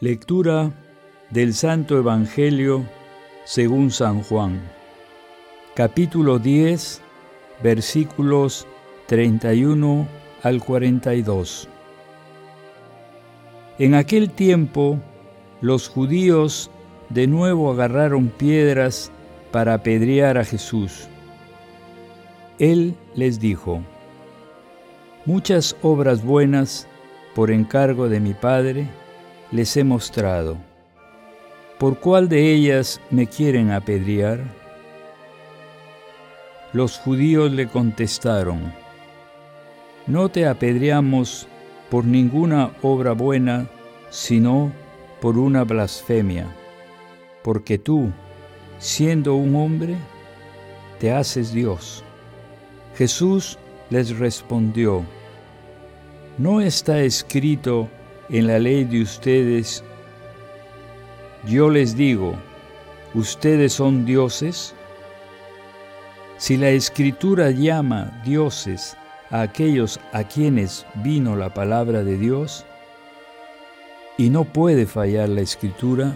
Lectura del Santo Evangelio según San Juan. Capítulo 10, versículos 31 al 42. En aquel tiempo, los judíos de nuevo agarraron piedras para apedrear a Jesús. Él les dijo, Muchas obras buenas por encargo de mi Padre, les he mostrado. ¿Por cuál de ellas me quieren apedrear? Los judíos le contestaron, No te apedreamos por ninguna obra buena, sino por una blasfemia, porque tú, siendo un hombre, te haces Dios. Jesús les respondió, ¿no está escrito en la ley de ustedes, yo les digo, ¿ustedes son dioses? Si la escritura llama dioses a aquellos a quienes vino la palabra de Dios, y no puede fallar la escritura,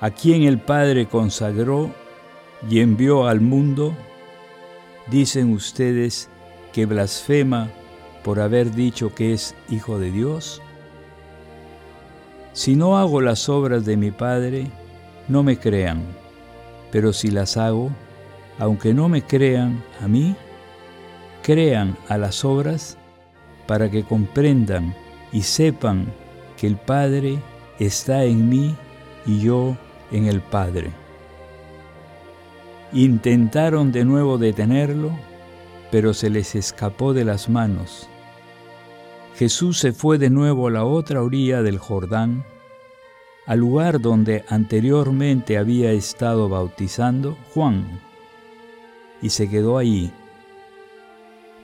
a quien el Padre consagró y envió al mundo, dicen ustedes que blasfema por haber dicho que es hijo de Dios? Si no hago las obras de mi Padre, no me crean, pero si las hago, aunque no me crean a mí, crean a las obras para que comprendan y sepan que el Padre está en mí y yo en el Padre. Intentaron de nuevo detenerlo, pero se les escapó de las manos Jesús se fue de nuevo a la otra orilla del Jordán, al lugar donde anteriormente había estado bautizando Juan, y se quedó allí.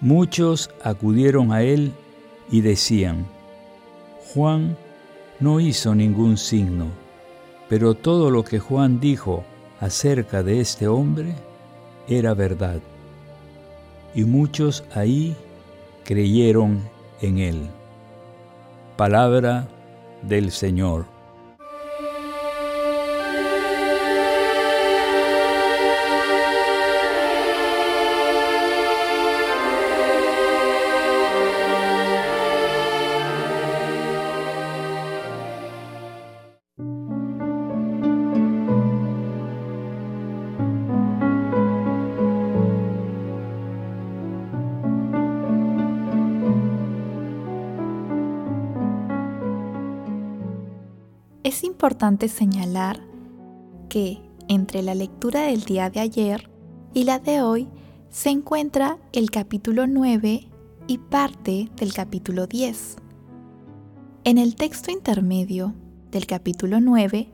Muchos acudieron a él y decían, Juan no hizo ningún signo, pero todo lo que Juan dijo acerca de este hombre era verdad. Y muchos ahí creyeron en él. Palabra del Señor. Es importante señalar que entre la lectura del día de ayer y la de hoy se encuentra el capítulo 9 y parte del capítulo 10. En el texto intermedio del capítulo 9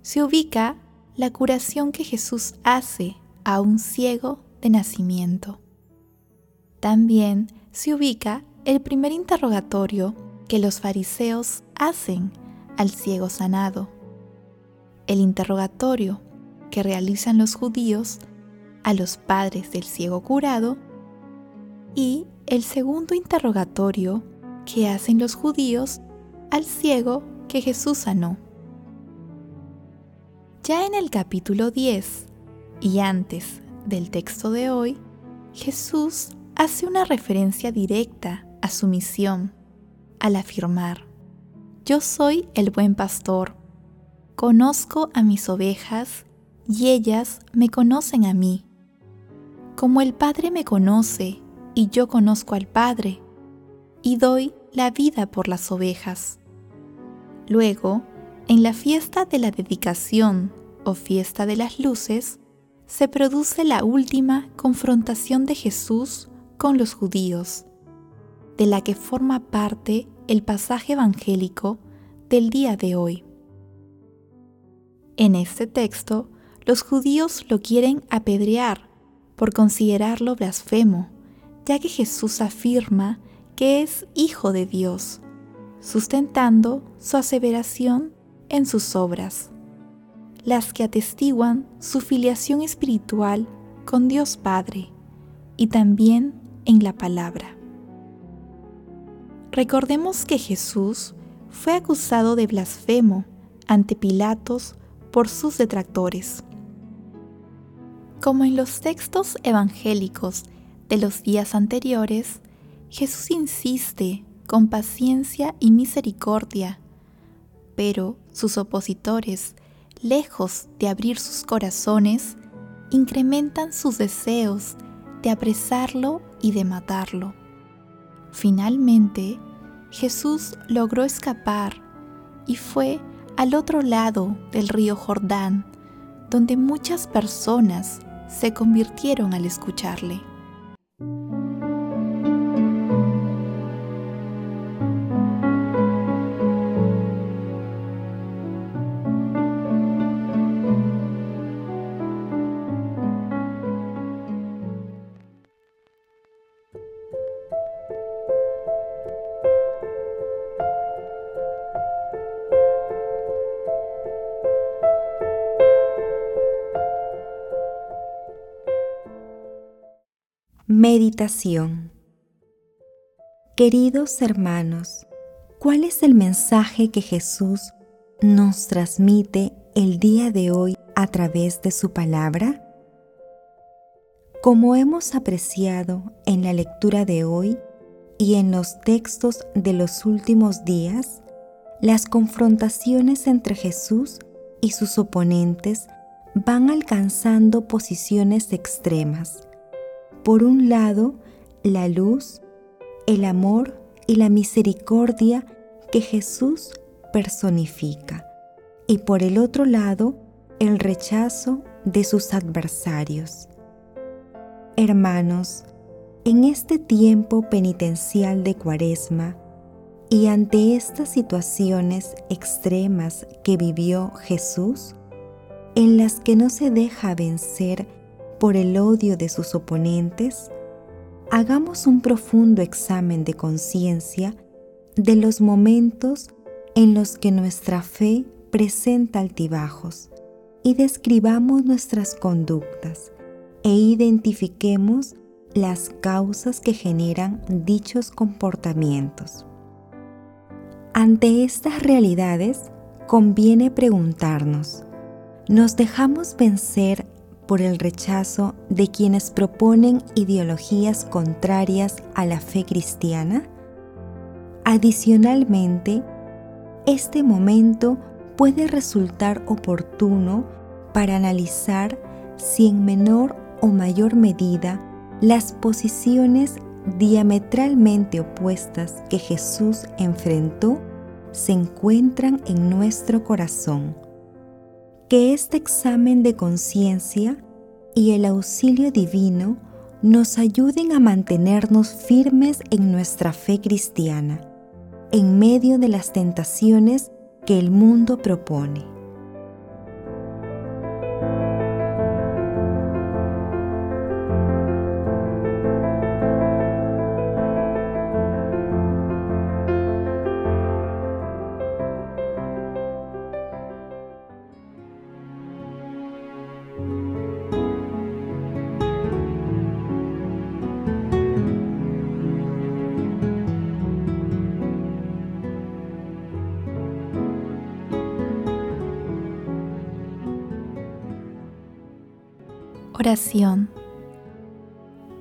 se ubica la curación que Jesús hace a un ciego de nacimiento. También se ubica el primer interrogatorio que los fariseos hacen al ciego sanado. El interrogatorio que realizan los judíos a los padres del ciego curado y el segundo interrogatorio que hacen los judíos al ciego que Jesús sanó. Ya en el capítulo 10 y antes del texto de hoy, Jesús hace una referencia directa a su misión al afirmar, Yo soy el buen pastor, conozco a mis ovejas y ellas me conocen a mí. Como el Padre me conoce y yo conozco al Padre, y doy la vida por las ovejas. Luego, en la fiesta de la dedicación o fiesta de las luces, se produce la última confrontación de Jesús con los judíos, de la que forma parte el pasaje evangélico del día de hoy. En este texto, los judíos lo quieren apedrear por considerarlo blasfemo, ya que Jesús afirma que es hijo de Dios, sustentando su aseveración en sus obras, las que atestiguan su filiación espiritual con Dios Padre y también en la palabra. Recordemos que Jesús fue acusado de blasfemo ante Pilatos por sus detractores. Como en los textos evangélicos de los días anteriores, Jesús insiste con paciencia y misericordia, pero sus opositores, lejos de abrir sus corazones, incrementan sus deseos de apresarlo y de matarlo. Finalmente, Jesús logró escapar y fue al otro lado del río Jordán, donde muchas personas se convirtieron al escucharle. Meditación Queridos hermanos, ¿cuál es el mensaje que Jesús nos transmite el día de hoy a través de su palabra? Como hemos apreciado en la lectura de hoy y en los textos de los últimos días, las confrontaciones entre Jesús y sus oponentes van alcanzando posiciones extremas por un lado, la luz, el amor y la misericordia que Jesús personifica, y por el otro lado, el rechazo de sus adversarios. Hermanos, en este tiempo penitencial de Cuaresma y ante estas situaciones extremas que vivió Jesús, en las que no se deja vencer por el odio de sus oponentes, hagamos un profundo examen de conciencia de los momentos en los que nuestra fe presenta altibajos y describamos nuestras conductas e identifiquemos las causas que generan dichos comportamientos. Ante estas realidades, conviene preguntarnos, ¿nos dejamos vencer por el rechazo de quienes proponen ideologías contrarias a la fe cristiana? Adicionalmente, este momento puede resultar oportuno para analizar si en menor o mayor medida las posiciones diametralmente opuestas que Jesús enfrentó se encuentran en nuestro corazón que este examen de conciencia y el auxilio divino nos ayuden a mantenernos firmes en nuestra fe cristiana, en medio de las tentaciones que el mundo propone. Oración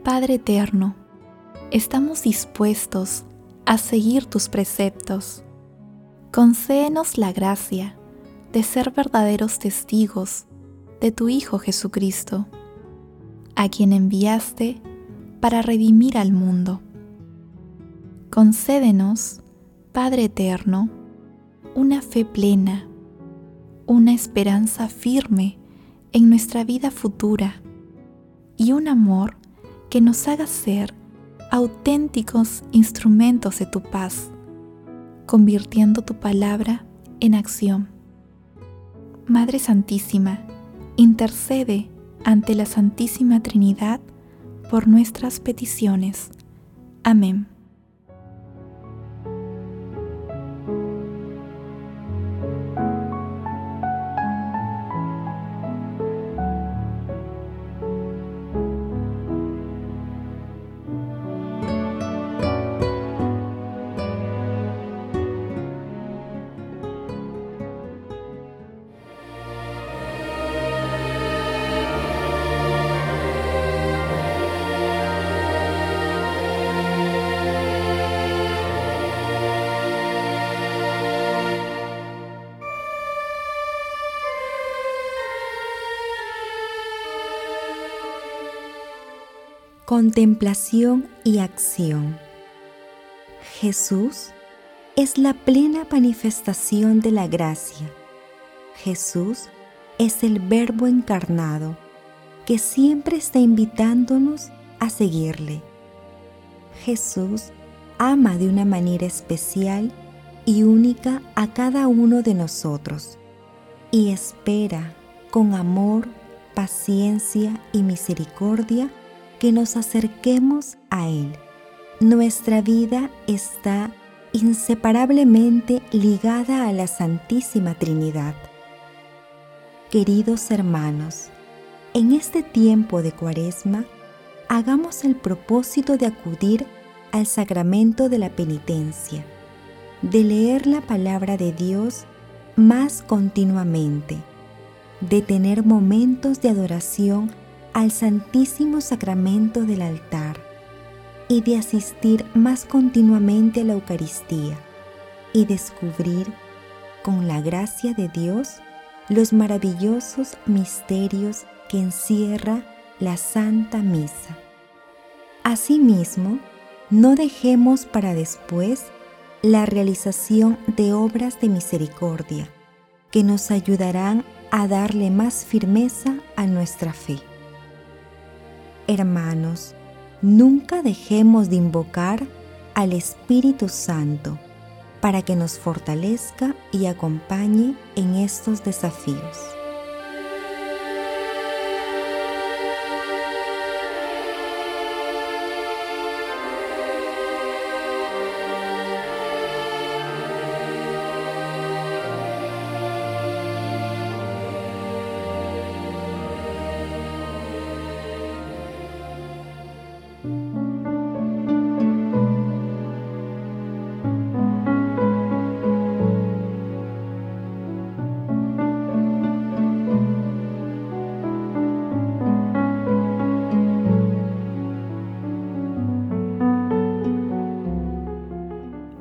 Padre eterno, estamos dispuestos a seguir tus preceptos. Concédenos la gracia de ser verdaderos testigos de tu Hijo Jesucristo, a quien enviaste para redimir al mundo. Concédenos, Padre Eterno, una fe plena, una esperanza firme en nuestra vida futura y un amor que nos haga ser auténticos instrumentos de tu paz, convirtiendo tu palabra en acción. Madre Santísima, intercede ante la Santísima Trinidad por nuestras peticiones. Amén. Contemplación y acción. Jesús es la plena manifestación de la gracia. Jesús es el Verbo encarnado que siempre está invitándonos a seguirle. Jesús ama de una manera especial y única a cada uno de nosotros y espera con amor, paciencia y misericordia que nos acerquemos a Él. Nuestra vida está inseparablemente ligada a la Santísima Trinidad. Queridos hermanos, en este tiempo de Cuaresma, hagamos el propósito de acudir al sacramento de la penitencia, de leer la palabra de Dios más continuamente, de tener momentos de adoración al Santísimo Sacramento del altar y de asistir más continuamente a la Eucaristía y descubrir, con la gracia de Dios, los maravillosos misterios que encierra la Santa Misa. Asimismo, no dejemos para después la realización de obras de misericordia que nos ayudarán a darle más firmeza a nuestra fe. Hermanos, nunca dejemos de invocar al Espíritu Santo para que nos fortalezca y acompañe en estos desafíos.